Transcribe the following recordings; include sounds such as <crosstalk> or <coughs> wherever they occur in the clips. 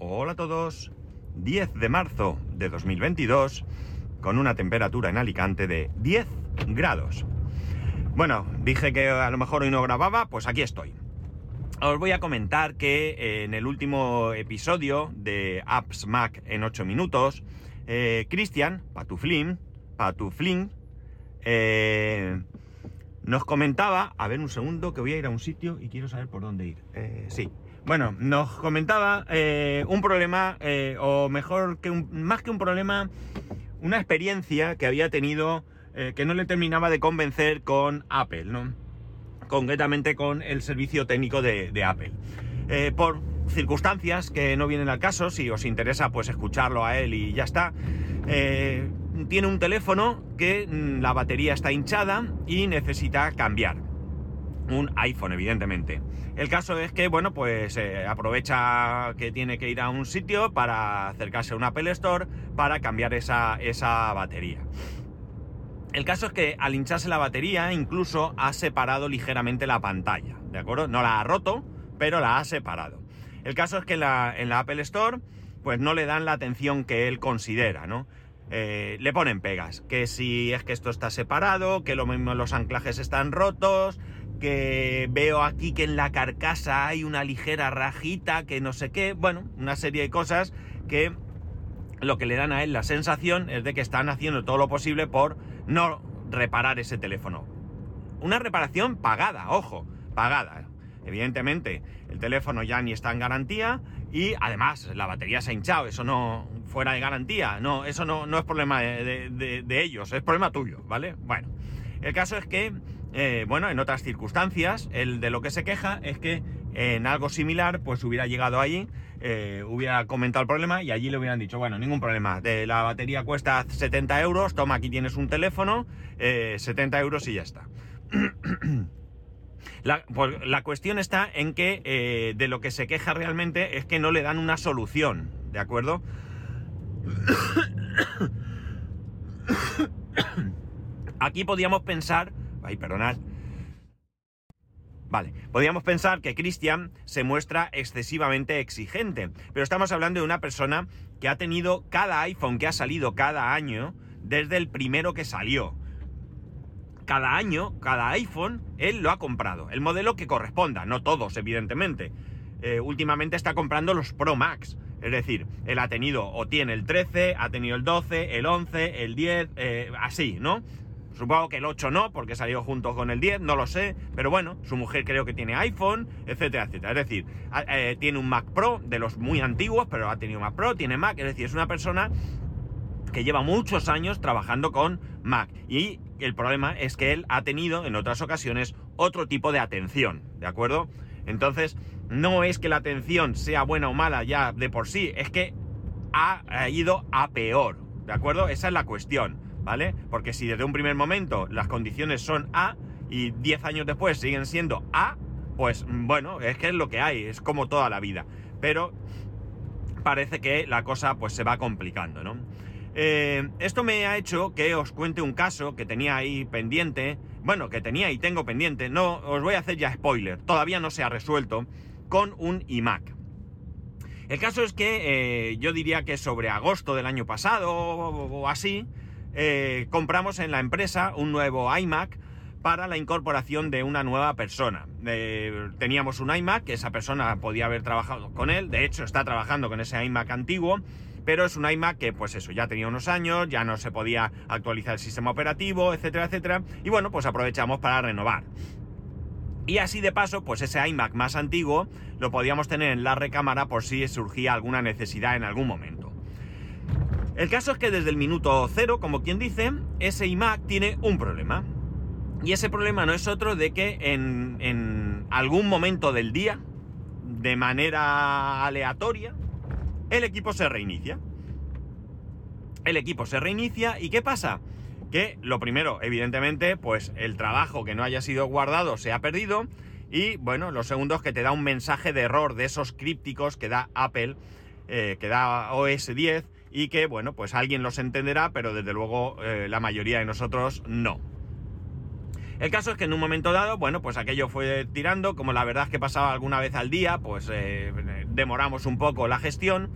Hola a todos. 10 de marzo de 2022 con una temperatura en Alicante de 10 grados. Bueno, dije que a lo mejor hoy no grababa, pues aquí estoy. Os voy a comentar que eh, en el último episodio de Apps Mac en 8 minutos, eh, Cristian Patuflin, Patuflin, eh, nos comentaba, a ver un segundo que voy a ir a un sitio y quiero saber por dónde ir. Eh, sí, bueno, nos comentaba eh, un problema, eh, o mejor que un, más que un problema, una experiencia que había tenido eh, que no le terminaba de convencer con Apple, ¿no? Concretamente con el servicio técnico de, de Apple. Por circunstancias que no vienen al caso, si os interesa, pues escucharlo a él y ya está. Tiene un teléfono que mm, la batería está hinchada y necesita cambiar un iPhone, evidentemente. El caso es que, bueno, pues eh, aprovecha que tiene que ir a un sitio para acercarse a un Apple Store para cambiar esa, esa batería. El caso es que al hincharse la batería incluso ha separado ligeramente la pantalla, ¿de acuerdo? No la ha roto, pero la ha separado. El caso es que en la, Apple Store pues no le dan la atención que él considera, ¿no? Eh, le ponen pegas, que si es que esto está separado, que lo mismo los anclajes están rotos, que veo aquí que en la carcasa hay una ligera rajita, que no sé qué, bueno, una serie de cosas que lo que le dan a él la sensación es de que están haciendo todo lo posible por no reparar ese teléfono. Una reparación pagada, ojo, pagada. Evidentemente, el teléfono ya ni está en garantía y además la batería se ha hinchado, eso no fuera de garantía, no, eso no, no es problema de, de- de- ellos, es problema tuyo, ¿vale? Bueno, el caso es que, eh, bueno, en otras circunstancias, el de lo que se queja es que en algo similar, pues hubiera llegado allí, eh, hubiera comentado el problema y allí le hubieran dicho, bueno, ningún problema, de la batería cuesta 70 euros, toma, aquí tienes un teléfono, eh, 70 euros y ya está. <clears throat> La, cuestión está en que eh, de lo que se queja realmente es que no le dan una solución, ¿de acuerdo? <coughs> Aquí podíamos pensar, ay, perdonad, Vale, podríamos pensar que Christian se muestra excesivamente exigente, pero estamos hablando de una persona que ha tenido cada iPhone que ha salido cada año desde el primero que salió. Cada año, cada iPhone, él lo ha comprado, el modelo que corresponda, no todos, evidentemente. Eh, últimamente está comprando los Pro Max, es decir, él ha tenido o tiene el 13, ha tenido el 12, el 11, el 10, eh, así, ¿no? Supongo que el 8 no, porque salió junto con el 10, no lo sé, pero bueno, su mujer creo que tiene iPhone, etcétera, etcétera. Es decir, eh, tiene un Mac Pro de los muy antiguos, pero ha tenido Mac Pro, tiene Mac, es decir, es una persona que lleva muchos años trabajando con Mac. Y el problema es que él ha tenido en otras ocasiones otro tipo de atención, ¿de acuerdo? Entonces, no es que la atención sea buena o mala ya de por sí, es que ha ido a peor, ¿de acuerdo? Esa es la cuestión, ¿vale? Porque si desde un primer momento las condiciones son A y 10 años después siguen siendo A, pues mm, bueno, es que es lo que hay, es como toda la vida. Pero parece que la cosa pues se va complicando, ¿no? Eh, esto me ha hecho que os cuente un caso que tenía ahí pendiente, bueno, que tenía y tengo pendiente, no, os voy a hacer ya spoiler, todavía no se ha resuelto, con un iMac. El caso es que eh, yo diría que sobre agosto del año pasado o, o así, eh, compramos en la empresa un nuevo iMac para la incorporación de una nueva persona. Eh, teníamos un iMac, esa persona podía haber trabajado con él, de hecho está trabajando con ese iMac antiguo, pero es un iMac que pues eso, ya tenía unos años, ya no se podía actualizar el sistema operativo, etcétera, etcétera, y bueno, pues aprovechamos para renovar. Y así de paso, pues ese iMac más antiguo lo podíamos tener en la recámara por si surgía alguna necesidad en algún momento. El caso es que desde el minuto cero, como quien dice, ese iMac tiene un problema. Y ese problema no es otro de que en, algún momento del día, de manera aleatoria, el equipo se reinicia. El equipo se reinicia y ¿qué pasa? Que lo primero, evidentemente, pues el trabajo que no haya sido guardado se ha perdido. Y bueno, lo segundo es que te da un mensaje de error de esos crípticos que da Apple, eh, que da OS 10 y que, bueno, pues alguien los entenderá, pero desde luego eh, la mayoría de nosotros no. El caso es que en un momento dado, bueno, pues aquello fue tirando, como la verdad es que pasaba alguna vez al día, pues eh, demoramos un poco la gestión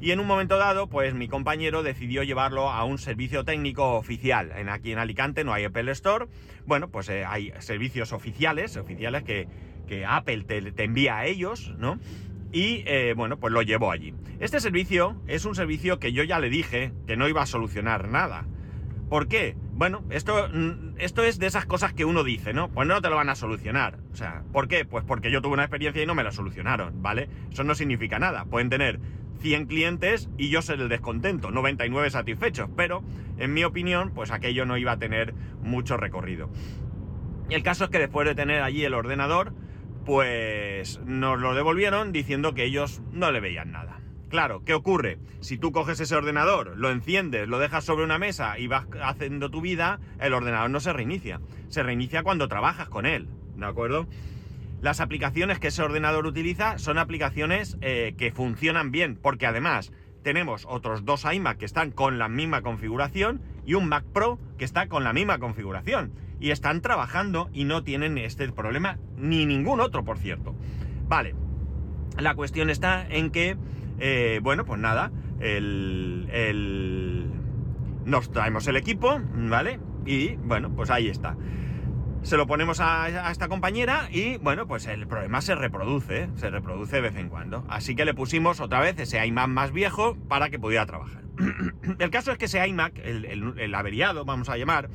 y en un momento dado, pues mi compañero decidió llevarlo a un servicio técnico oficial. En, aquí en Alicante no hay Apple Store. Bueno, pues eh, hay servicios oficiales, oficiales que, Apple te, envía a ellos, ¿no? Y eh, bueno, pues lo llevó allí. Este servicio es un servicio que yo ya le dije que no iba a solucionar nada. ¿Por qué? Bueno, esto, mm, esto es de esas cosas que uno dice, ¿no? Pues no te lo van a solucionar. O sea, ¿por qué? Pues porque yo tuve una experiencia y no me la solucionaron, ¿vale? Eso no significa nada. Pueden tener 100 clientes y yo ser el descontento, 99 satisfechos, pero en mi opinión, pues aquello no iba a tener mucho recorrido. Y el caso es que después de tener allí el ordenador, pues nos lo devolvieron diciendo que ellos no le veían nada. Claro, ¿qué ocurre? Si tú coges ese ordenador, lo enciendes, lo dejas sobre una mesa y vas haciendo tu vida, el ordenador no se reinicia. Se reinicia cuando trabajas con él, ¿de acuerdo? Las aplicaciones que ese ordenador utiliza son aplicaciones eh, que funcionan bien, porque además tenemos otros dos iMac que están con la misma configuración y un Mac Pro que está con la misma configuración. Y están trabajando y no tienen este problema, ni ningún otro, por cierto. Vale, la cuestión está en que eh, bueno, pues nada, el, nos traemos el equipo, ¿vale? Y bueno, pues ahí está. Se lo ponemos a, esta compañera y bueno, pues el problema se reproduce, ¿eh? se reproduce de vez en cuando. Así que le pusimos otra vez ese iMac más viejo para que pudiera trabajar. <clears throat> el caso es que ese iMac, el, averiado, vamos a llamar,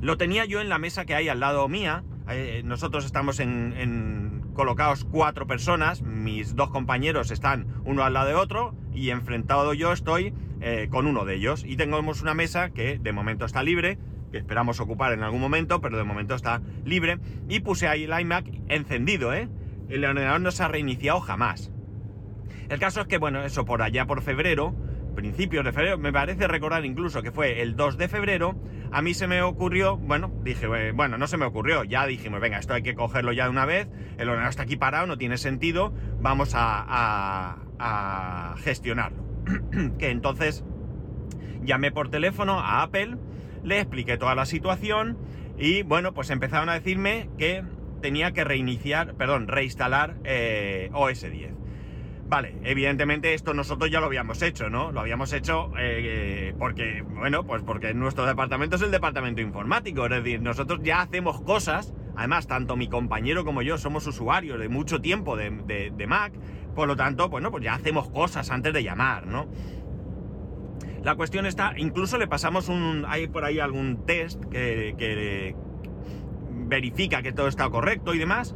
lo tenía yo en la mesa que hay al lado mía. Eh, nosotros estamos en colocados cuatro personas, mis dos compañeros están uno al lado de otro y enfrentado yo estoy eh, con uno de ellos. Y tenemos una mesa que de momento está libre, que esperamos ocupar en algún momento, pero de momento está libre. Y puse ahí el iMac encendido, ¿eh? El ordenador no se ha reiniciado jamás. El caso es que, bueno, eso por allá por febrero, principios de febrero, me parece recordar incluso que fue el 2 de febrero, a mí se me ocurrió, bueno, dije, bueno, no se me ocurrió, ya dijimos, venga, esto hay que cogerlo ya de una vez, el ordenador está aquí parado, no tiene sentido, vamos a, a gestionarlo. <clears throat> que entonces llamé por teléfono a Apple, le expliqué toda la situación y bueno, pues empezaron a decirme que tenía que reiniciar, perdón, reinstalar eh, OS 10. Vale, evidentemente esto nosotros ya lo habíamos hecho, ¿no? Lo habíamos hecho eh, porque, bueno, pues porque nuestro departamento es el departamento informático, es decir, nosotros ya hacemos cosas, además tanto mi compañero como yo somos usuarios de mucho tiempo de, Mac, por lo tanto, bueno, pues ya hacemos cosas antes de llamar, ¿no? La cuestión está, incluso le pasamos un, hay por ahí algún test que, que verifica que todo está correcto y demás,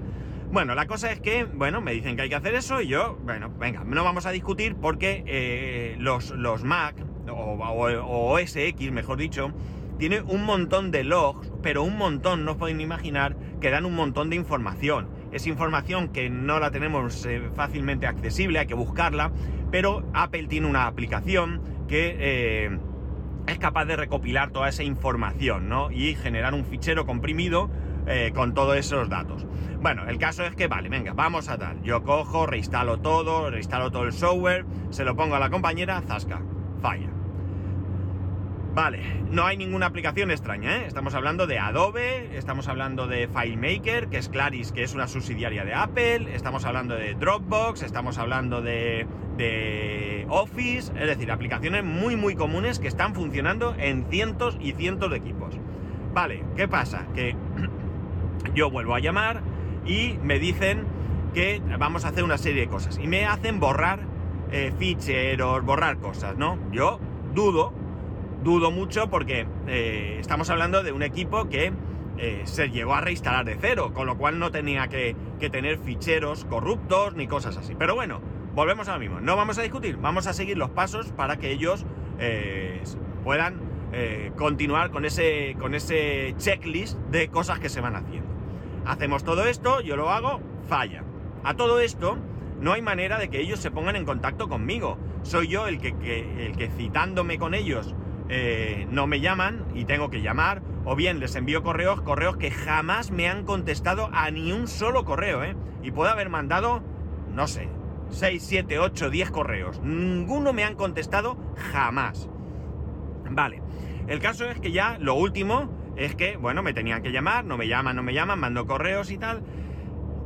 bueno, la cosa es que, bueno, me dicen que hay que hacer eso y yo, bueno, venga, no vamos a discutir porque eh, los, los Mac, o, o, OS X, mejor dicho, tiene un montón de logs, pero un montón, no os pueden imaginar, que dan un montón de información. Es información que no la tenemos eh, fácilmente accesible, hay que buscarla, pero Apple tiene una aplicación que eh, es capaz de recopilar toda esa información, ¿no? Y generar un fichero comprimido eh, con todos esos datos. Bueno, el caso es que, vale, venga, vamos a tal. Yo cojo, reinstalo todo, reinstalo todo el software, se lo pongo a la compañera, zasca, falla. Vale, no hay ninguna aplicación extraña, ¿eh? Estamos hablando de Adobe, estamos hablando de FileMaker, que es Claris, que es una subsidiaria de Apple, estamos hablando de Dropbox, estamos hablando de, de Office, es decir, aplicaciones muy muy comunes que están funcionando en cientos y cientos de equipos. Vale, ¿qué pasa? Que <clears throat> yo vuelvo a llamar y me dicen que vamos a hacer una serie de cosas. Y me hacen borrar eh, ficheros, borrar cosas, ¿no? Yo dudo, dudo mucho porque eh, estamos hablando de un equipo que eh, se llegó a reinstalar de cero, con lo cual no tenía que, que, tener ficheros corruptos ni cosas así. Pero bueno, volvemos a lo mismo. No vamos a discutir, vamos a seguir los pasos para que ellos puedan continuar con ese, con ese checklist de cosas que se van haciendo. Hacemos todo esto, yo lo hago, falla. A todo esto, no hay manera de que ellos se pongan en contacto conmigo. Soy yo el que, el que citándome con ellos eh, no me llaman y tengo que llamar, o bien les envío correos, correos que jamás me han contestado a ni un solo correo, ¿eh? Y puedo haber mandado, no sé, 6, 7, 8, 10 correos. Ninguno me han contestado jamás. Vale, el caso es que ya lo último es que, bueno, me tenían que llamar, no me llaman, no me llaman, mando correos y tal.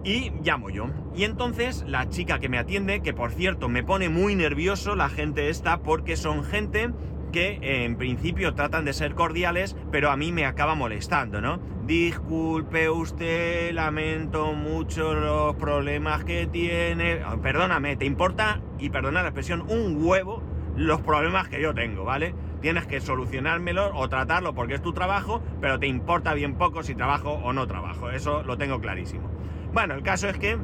Y llamo yo. Y entonces la chica que me atiende, que por cierto me pone muy nervioso la gente esta, porque son gente que en principio tratan de ser cordiales, pero a mí me acaba molestando, ¿no? Disculpe usted, lamento mucho los problemas que tiene. Ah, Perdóname, te importa, y perdona la expresión, un huevo los problemas que yo tengo, ¿vale? Tienes que solucionármelo o tratarlo porque es tu trabajo, pero te importa bien poco si trabajo o no trabajo. Eso lo tengo clarísimo. Bueno, el caso es que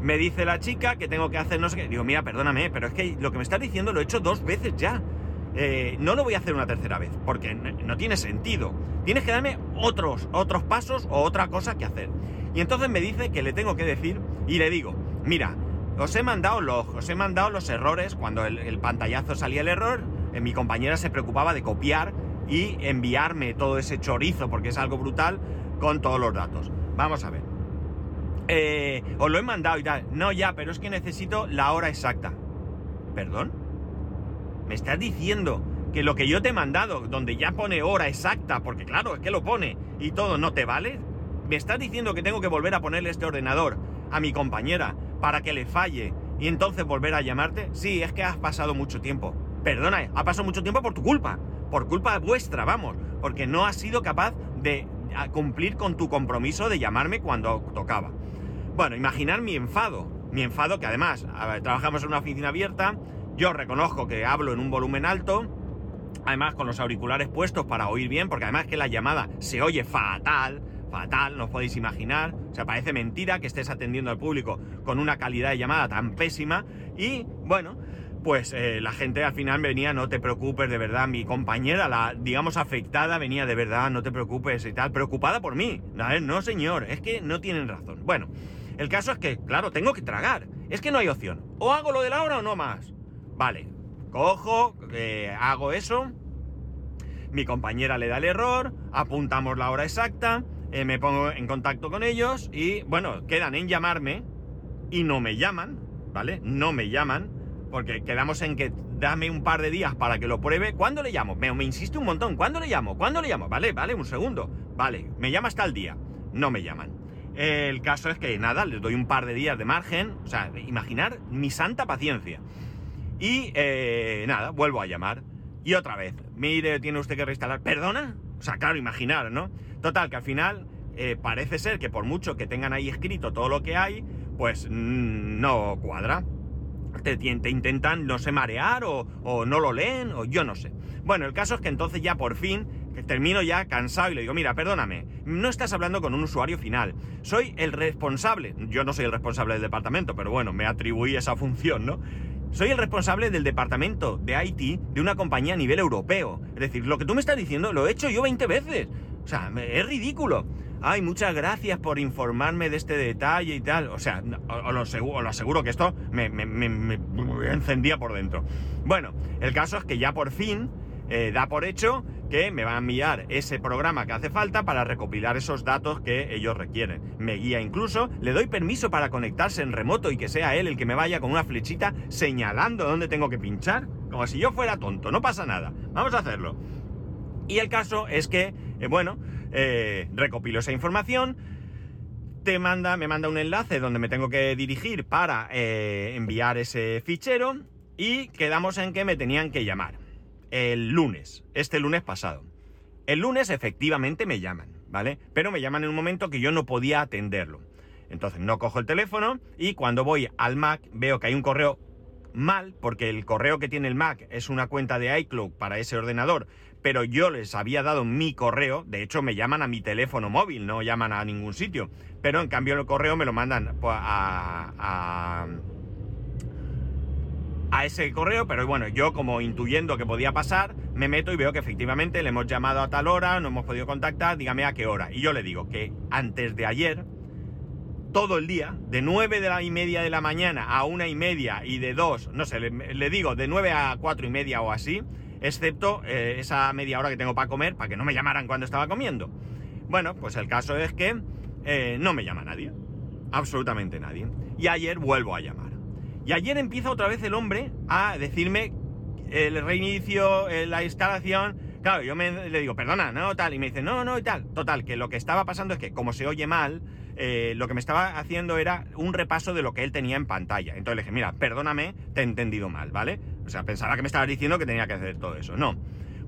me dice la chica que tengo que hacer no sé qué. Digo, mira, perdóname, pero es que lo que me estás diciendo lo he hecho dos veces ya. Eh, no lo voy a hacer una tercera vez, porque no, tiene sentido. Tienes que darme otros, otros pasos o otra cosa que hacer. Y entonces me dice que le tengo que decir y le digo, mira, os he mandado los, os he mandado los errores, cuando el, el pantallazo salía el error, eh, mi compañera se preocupaba de copiar y enviarme todo ese chorizo, porque es algo brutal, con todos los datos. Vamos a ver. Eh, os lo he mandado y tal. No, ya, pero es que necesito la hora exacta. ¿Perdón? ¿Me estás diciendo que lo que yo te he mandado, donde ya pone hora exacta, porque claro, es que lo pone y todo, no te vale? ¿Me estás diciendo que tengo que volver a ponerle este ordenador a mi compañera para que le falle y entonces volver a llamarte? Sí, es que has pasado mucho tiempo. Perdona, ha pasado mucho tiempo por tu culpa. Por culpa vuestra, vamos. Porque no has sido capaz de cumplir con tu compromiso de llamarme cuando tocaba. Bueno, imaginar mi enfado. Mi enfado que además, trabajamos en una oficina abierta, yo reconozco que hablo en un volumen alto, además con los auriculares puestos para oír bien, porque además que la llamada se oye fatal, fatal, no os podéis imaginar. O sea, parece mentira que estés atendiendo al público con una calidad de llamada tan pésima. Y bueno, pues eh, la gente al final venía, no te preocupes, de verdad, mi compañera, la digamos afectada, venía de verdad, no te preocupes y tal, preocupada por mí. No, no señor, es que no tienen razón. Bueno, el caso es que, claro, tengo que tragar. Es que no hay opción. O hago lo de la hora o no más. Vale, cojo, eh, hago eso. Mi compañera le da el error, apuntamos la hora exacta, eh, me pongo en contacto con ellos y, bueno, quedan en llamarme y no me llaman, ¿vale? No me llaman porque quedamos en que dame un par de días para que lo pruebe. ¿Cuándo le llamo? Me, me insiste un montón. ¿Cuándo le llamo? ¿Cuándo le llamo? Vale, vale, un segundo. Vale, me llama hasta el día. No me llaman. El caso es que nada, les doy un par de días de margen. O sea, imaginar mi santa paciencia. Y eh, nada, vuelvo a llamar. Y otra vez, mire, tiene usted que reinstalar. ¿Perdona? O sea, claro, imaginar, ¿no? Total, que al final eh, parece ser que por mucho que tengan ahí escrito todo lo que hay, pues mmm, no cuadra. Te, te, intentan, no sé, marear o, o no lo leen o yo no sé. Bueno, el caso es que entonces ya por fin termino ya cansado y le digo, mira, perdóname, no estás hablando con un usuario final, soy el responsable, yo no soy el responsable del departamento, pero bueno, me atribuí esa función, ¿no? Soy el responsable del departamento de IT de una compañía a nivel europeo. Es decir, lo que tú me estás diciendo lo he hecho yo 20 veces. O sea, es ridículo. Ay, muchas gracias por informarme de este detalle y tal. O sea, os lo, aseguro, que esto me, encendía por dentro. Bueno, el caso es que ya por fin eh, da por hecho que me va a enviar ese programa que hace falta para recopilar esos datos que ellos requieren. Me guía incluso, le doy permiso para conectarse en remoto y que sea él el que me vaya con una flechita señalando dónde tengo que pinchar, como si yo fuera tonto, no pasa nada. Vamos a hacerlo. Y el caso es que, eh, bueno, eh, recopilo esa información, te manda, me manda un enlace donde me tengo que dirigir para eh, enviar ese fichero y quedamos en que me tenían que llamar el lunes, este lunes pasado. El lunes efectivamente me llaman, ¿vale? Pero me llaman en un momento que yo no podía atenderlo. Entonces no cojo el teléfono y cuando voy al Mac veo que hay un correo mal, porque el correo que tiene el Mac es una cuenta de iCloud para ese ordenador, pero yo les había dado mi correo, de hecho me llaman a mi teléfono móvil, no llaman a ningún sitio, pero en cambio el correo me lo mandan a, a a ese correo, pero bueno, yo como intuyendo que podía pasar, me meto y veo que efectivamente le hemos llamado a tal hora, no hemos podido contactar, dígame a qué hora. Y yo le digo que antes de ayer, todo el día, de 9 de la y media de la mañana a una y media y de 2, no sé, le, digo de 9 a 4 y media o así, excepto eh, esa media hora que tengo para comer, para que no me llamaran cuando estaba comiendo. Bueno, pues el caso es que eh, no me llama nadie, absolutamente nadie. Y ayer vuelvo a llamar. Y ayer empieza otra vez el hombre a decirme el reinicio, la instalación. Claro, yo le digo, perdona, no, tal. Y me dice, no, no, y tal. Total, que lo que estaba pasando es que como se oye mal, eh, lo que me estaba haciendo era un repaso de lo que él tenía en pantalla. Entonces le dije, mira, perdóname, te he entendido mal, ¿vale? O sea, pensaba que me estabas diciendo que tenía que hacer todo eso. No.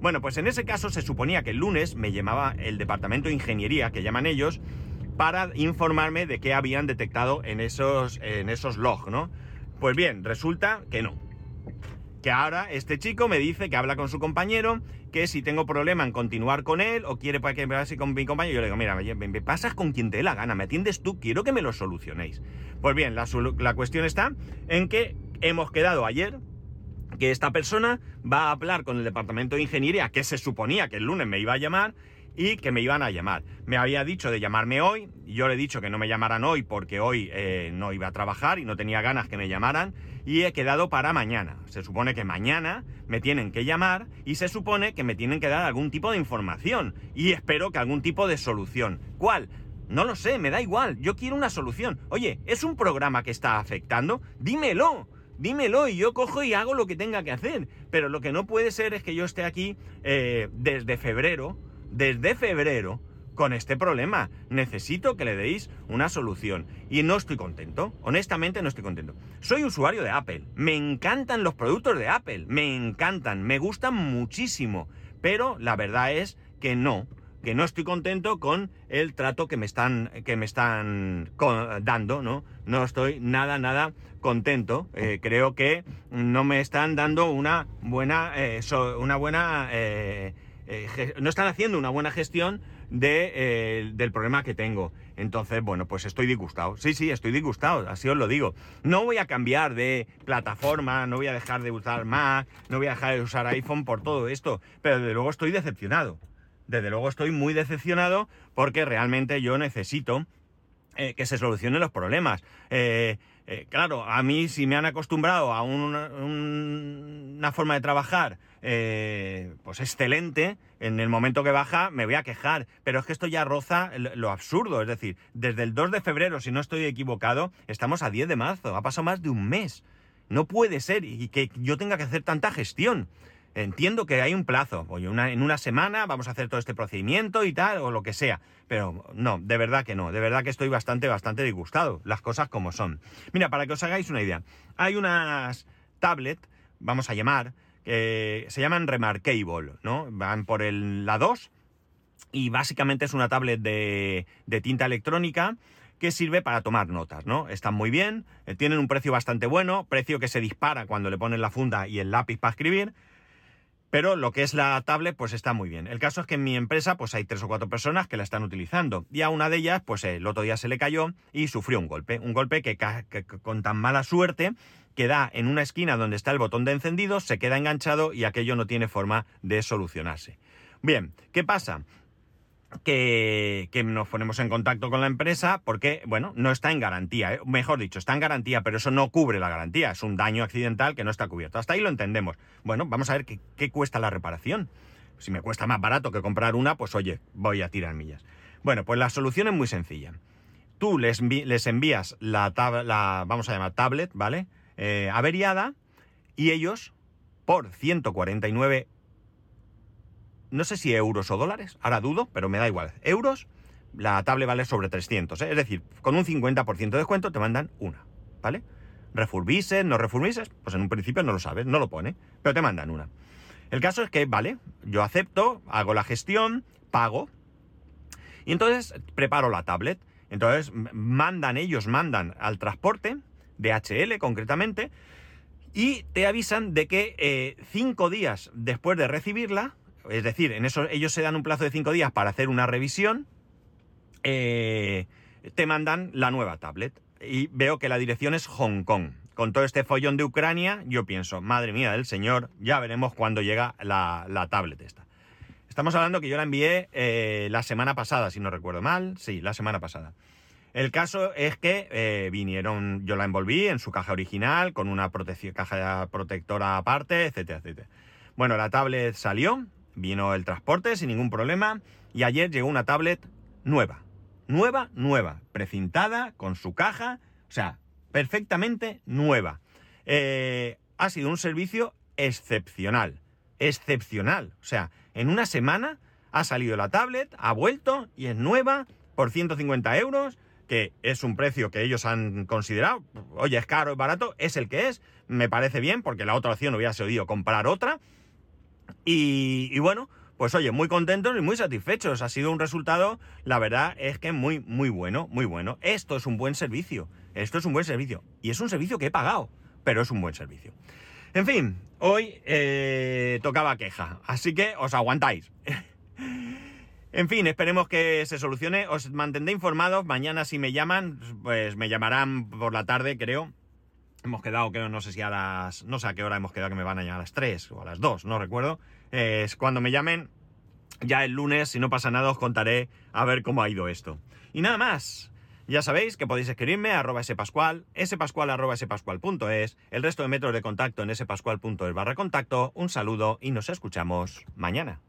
Bueno, pues en ese caso se suponía que el lunes me llamaba el departamento de ingeniería, que llaman ellos, para informarme de qué habían detectado en esos, en esos logs, ¿no? Pues bien, resulta que no. Que ahora este chico me dice que habla con su compañero, que si tengo problema en continuar con él o quiere que me pase con mi compañero, yo le digo, mira, me, pasas con quien te dé la gana, me atiendes tú, quiero que me lo solucionéis. Pues bien, la, la cuestión está en que hemos quedado ayer, que esta persona va a hablar con el departamento de ingeniería, que se suponía que el lunes me iba a llamar, y que me iban a llamar. Me había dicho de llamarme hoy, yo le he dicho que no me llamaran hoy porque hoy eh, no iba a trabajar y no tenía ganas que me llamaran y he quedado para mañana. Se supone que mañana me tienen que llamar y se supone que me tienen que dar algún tipo de información y espero que algún tipo de solución. ¿Cuál? No lo sé, me da igual, yo quiero una solución. Oye, ¿es un programa que está afectando? Dímelo dímelo y yo cojo y hago lo que tenga que hacer. Pero lo que no puede ser es que yo esté aquí eh, desde febrero desde febrero con este problema. Necesito que le deis una solución. Y no estoy contento. Honestamente no estoy contento. Soy usuario de Apple. Me encantan los productos de Apple. Me encantan. Me gustan muchísimo. Pero la verdad es que no. Que no estoy contento con el trato que me están, que me están dando, ¿no? No estoy nada, nada contento. Eh, creo que no me están dando una buena, eh, una buena eh, eh, no están haciendo una buena gestión de, eh, del problema que tengo. Entonces, bueno, pues estoy disgustado. Sí, sí, estoy disgustado, así os lo digo. No voy a cambiar de plataforma, no voy a dejar de usar Mac, no voy a dejar de usar iPhone por todo esto, pero desde luego estoy decepcionado. Desde luego estoy muy decepcionado porque realmente yo necesito eh, que se solucionen los problemas. Claro, a mí si me han acostumbrado a una forma de trabajar eh, pues excelente, en el momento que baja me voy a quejar, pero es que esto ya roza lo absurdo, es decir, desde el 2 de febrero, si no estoy equivocado, estamos a 10 de marzo, ha pasado más de un mes. No puede ser y que yo tenga que hacer tanta gestión. Entiendo que hay un plazo, oye, en una semana vamos a hacer todo este procedimiento y tal, o lo que sea, pero no, de verdad que no, de verdad que estoy bastante, bastante disgustado, las cosas como son. Mira, para que os hagáis una idea, hay unas tablet, vamos a llamar, se llaman Remarkable, ¿no? Van por el, la 2 y básicamente es una tablet de, de tinta electrónica que sirve para tomar notas, ¿no? Están muy bien, eh, tienen un precio bastante bueno, precio que se dispara cuando le ponen la funda y el lápiz para escribir, pero lo que es la tablet, pues está muy bien. El caso es que en mi empresa, pues hay tres o cuatro personas que la están utilizando. Y a una de ellas, pues el otro día se le cayó y sufrió un golpe. Un golpe que, que con tan mala suerte queda en una esquina donde está el botón de encendido, se queda enganchado y aquello no tiene forma de solucionarse. Bien, ¿qué pasa? Que, nos ponemos en contacto con la empresa porque, bueno, no está en garantía, ¿eh? mejor dicho, está en garantía, pero eso no cubre la garantía, es un daño accidental que no está cubierto. Hasta ahí lo entendemos. Bueno, vamos a ver qué, cuesta la reparación. Si me cuesta más barato que comprar una, pues oye, voy a tirar millas. Bueno, pues la solución es muy sencilla. Tú les, les envías la, la, vamos a llamar tablet, ¿vale? Eh, averiada y ellos, por 149, no sé si euros o dólares, ahora dudo, pero me da igual, euros, la tablet vale sobre 300, ¿eh? es decir, con un 50% de descuento te mandan una, ¿vale? Refurbises, no refurbises, pues en un principio no lo sabes, no lo pone, pero te mandan una. El caso es que, vale, yo acepto, hago la gestión, pago, y entonces preparo la tablet. Entonces mandan, ellos mandan al transporte, DHL concretamente, y te avisan de que eh, cinco días después de recibirla, es decir, en eso ellos se dan un plazo de cinco días para hacer una revisión, eh, te mandan la nueva tablet. Y veo que la dirección es Hong Kong. Con todo este follón de Ucrania, yo pienso, madre mía del señor, ya veremos cuándo llega la, la tablet esta. Estamos hablando que yo la envié eh, la semana pasada, si no recuerdo mal. Sí, la semana pasada. El caso es que eh, vinieron, yo la envolví en su caja original, con una caja protectora aparte, etcétera, etcétera. Bueno, la tablet salió, vino el transporte sin ningún problema, y ayer llegó una tablet nueva. Nueva, nueva, precintada, con su caja, o sea, perfectamente nueva. Eh, ha sido un servicio excepcional, excepcional. O sea, en una semana ha salido la tablet, ha vuelto y es nueva por 150 euros que es un precio que ellos han considerado. Oye, es caro, es barato, es el que es. Me parece bien, porque la otra opción hubiera sido comprar otra. Y, bueno, pues oye, muy contentos y muy satisfechos. Ha sido un resultado, la verdad es que muy, muy bueno, muy bueno. Esto es un buen servicio. Esto es un buen servicio. Y es un servicio que he pagado, pero es un buen servicio. En fin, hoy eh, tocaba queja, así que os aguantáis. <laughs> en fin, esperemos que se solucione. Os mantendré informados. Mañana si me llaman, pues me llamarán por la tarde, creo. Hemos quedado, que no sé si a las. No sé a qué hora hemos quedado que me van a llamar a las 3 o a las 2, no recuerdo. Es cuando me llamen, ya el lunes, si no pasa nada, os contaré a ver cómo ha ido esto. Y nada más. Ya sabéis que podéis escribirme a arroba spascual, spascual arroba spascual.es, el resto de métodos de contacto en spascual.es barra contacto. Un saludo y nos escuchamos mañana.